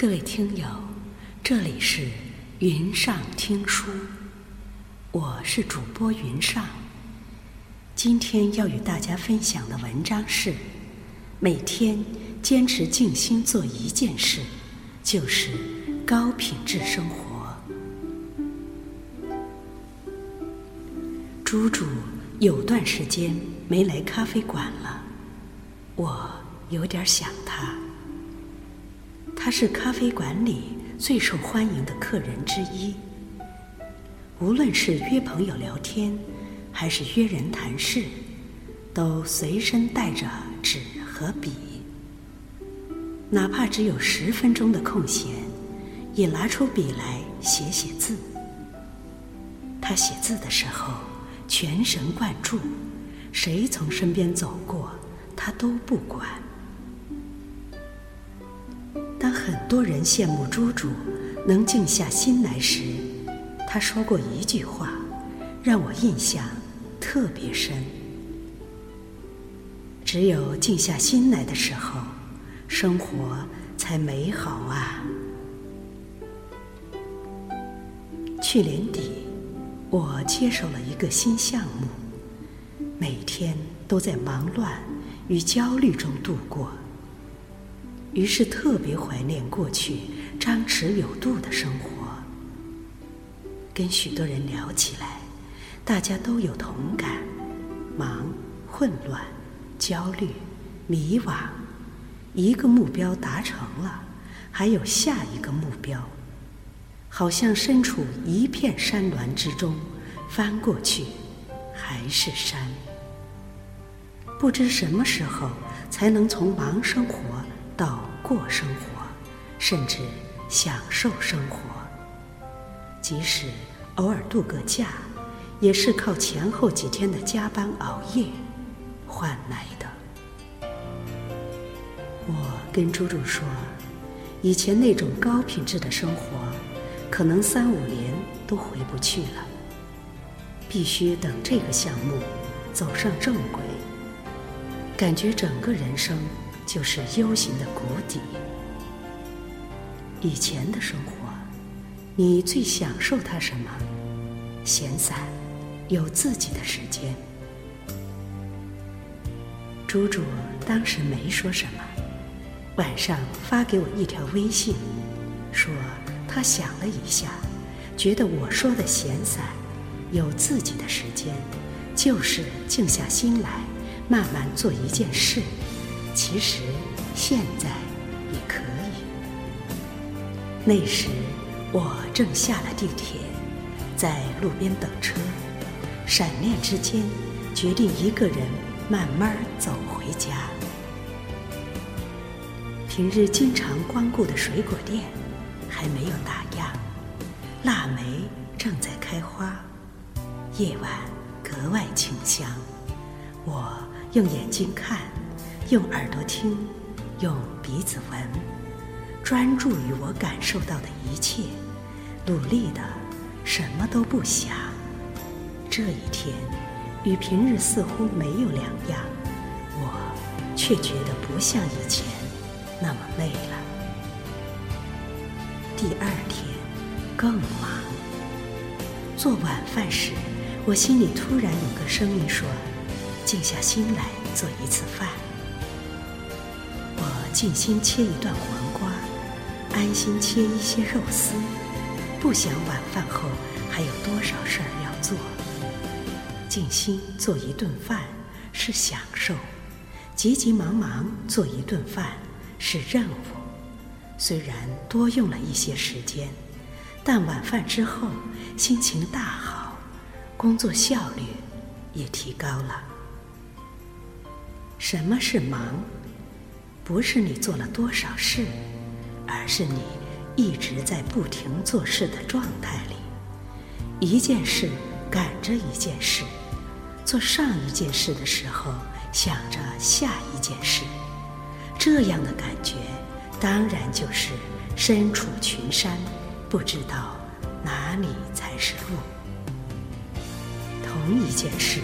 各位听友，这里是云上听书，我是主播云上。今天要与大家分享的文章是：每天坚持静心做一件事，就是高品质生活。猪猪有段时间没来咖啡馆了，我有点想他。他是咖啡馆里最受欢迎的客人之一。无论是约朋友聊天，还是约人谈事，都随身带着纸和笔。哪怕只有十分钟的空闲，也拿出笔来写写字。他写字的时候全神贯注，谁从身边走过，他都不管。当很多人羡慕猪猪能静下心来时，他说过一句话，让我印象特别深。只有静下心来的时候，生活才美好啊！去年底，我接手了一个新项目，每天都在忙乱与焦虑中度过。于是特别怀念过去张弛有度的生活。跟许多人聊起来，大家都有同感：忙、混乱、焦虑、迷惘。一个目标达成了，还有下一个目标，好像身处一片山峦之中，翻过去还是山。不知什么时候才能从忙生活。过生活，甚至享受生活。即使偶尔度个假，也是靠前后几天的加班熬夜换来的。我跟猪猪说，以前那种高品质的生活，可能三五年都回不去了。必须等这个项目走上正轨，感觉整个人生。就是悠闲的谷底。以前的生活，你最享受它什么？闲散，有自己的时间。猪猪当时没说什么，晚上发给我一条微信，说他想了一下，觉得我说的闲散，有自己的时间，就是静下心来，慢慢做一件事。其实现在也可以。那时我正下了地铁，在路边等车，闪念之间，决定一个人慢慢走回家。平日经常光顾的水果店还没有打烊，腊梅正在开花，夜晚格外清香。我用眼睛看。用耳朵听，用鼻子闻，专注于我感受到的一切，努力的什么都不想。这一天与平日似乎没有两样，我却觉得不像以前那么累了。第二天更忙。做晚饭时，我心里突然有个声音说：“静下心来做一次饭。”静心切一段黄瓜，安心切一些肉丝，不想晚饭后还有多少事儿要做。静心做一顿饭是享受，急急忙忙做一顿饭是任务。虽然多用了一些时间，但晚饭之后心情大好，工作效率也提高了。什么是忙？不是你做了多少事，而是你一直在不停做事的状态里，一件事赶着一件事，做上一件事的时候想着下一件事，这样的感觉当然就是身处群山，不知道哪里才是路。同一件事，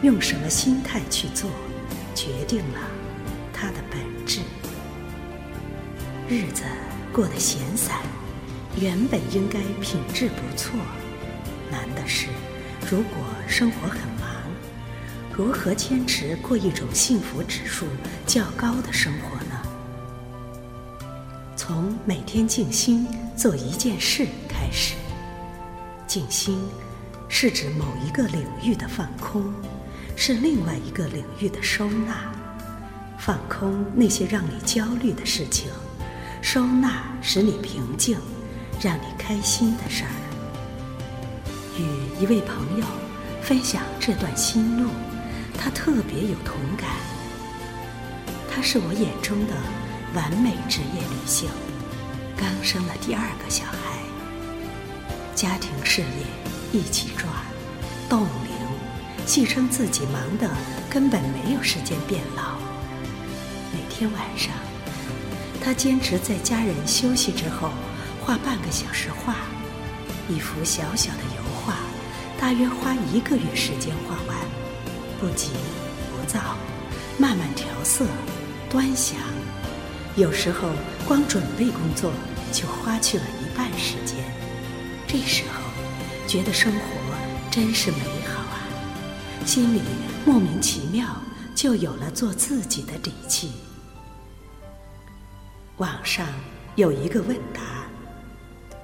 用什么心态去做，决定了日子过得闲散，原本应该品质不错。难的是，如果生活很忙，如何坚持过一种幸福指数较高的生活呢？从每天静心做一件事开始。静心是指某一个领域的放空，是另外一个领域的收纳。放空那些让你焦虑的事情，收纳使你平静、让你开心的事儿。与一位朋友分享这段心路，他特别有同感。他是我眼中的完美职业女性，刚生了第二个小孩，家庭事业一起抓，冻龄，戏称自己忙得根本没有时间变老。每天晚上，他坚持在家人休息之后画半个小时画，一幅小小的油画，大约花一个月时间画完，不急不躁，慢慢调色、端详。有时候光准备工作就花去了一半时间，这时候觉得生活真是美好啊，心里莫名其妙就有了做自己的底气。网上有一个问答，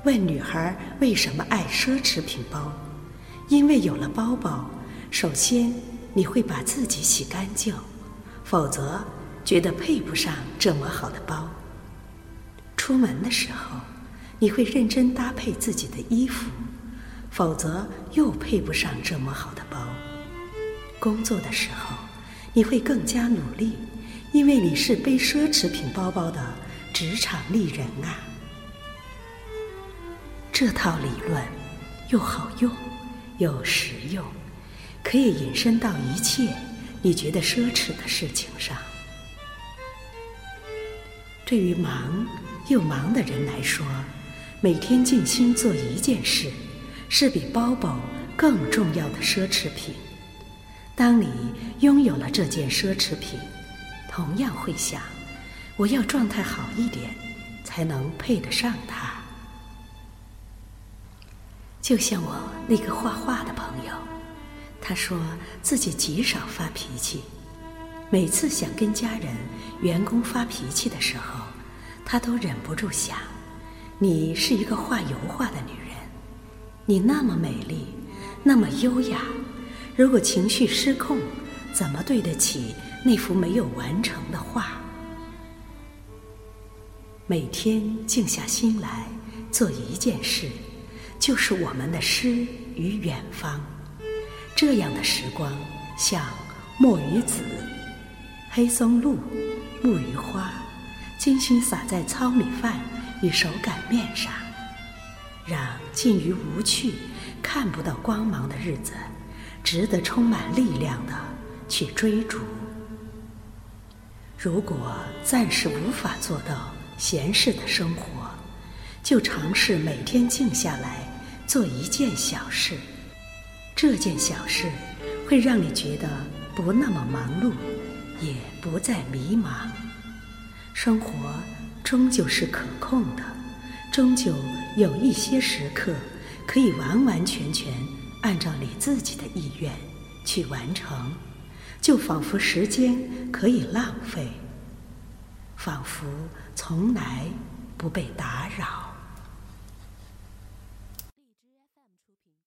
问女孩为什么爱奢侈品包？因为有了包包，首先你会把自己洗干净，否则觉得配不上这么好的包。出门的时候，你会认真搭配自己的衣服，否则又配不上这么好的包。工作的时候，你会更加努力，因为你是背奢侈品包包的。职场丽人啊，这套理论又好用又实用，可以引申到一切你觉得奢侈的事情上。对于忙又忙的人来说，每天静心做一件事，是比包包更重要的奢侈品。当你拥有了这件奢侈品，同样会想。我要状态好一点，才能配得上他。就像我那个画画的朋友，他说自己极少发脾气，每次想跟家人、员工发脾气的时候，他都忍不住想：你是一个画油画的女人，你那么美丽，那么优雅，如果情绪失控，怎么对得起那幅没有完成的画？每天静下心来做一件事，就是我们的诗与远方。这样的时光，像墨鱼子、黑松露、木鱼花，精心撒在糙米饭与手擀面上，让近于无趣、看不到光芒的日子，值得充满力量的去追逐。如果暂时无法做到，闲适的生活，就尝试每天静下来做一件小事。这件小事会让你觉得不那么忙碌，也不再迷茫。生活终究是可控的，终究有一些时刻可以完完全全按照你自己的意愿去完成，就仿佛时间可以浪费。仿佛从来不被打扰。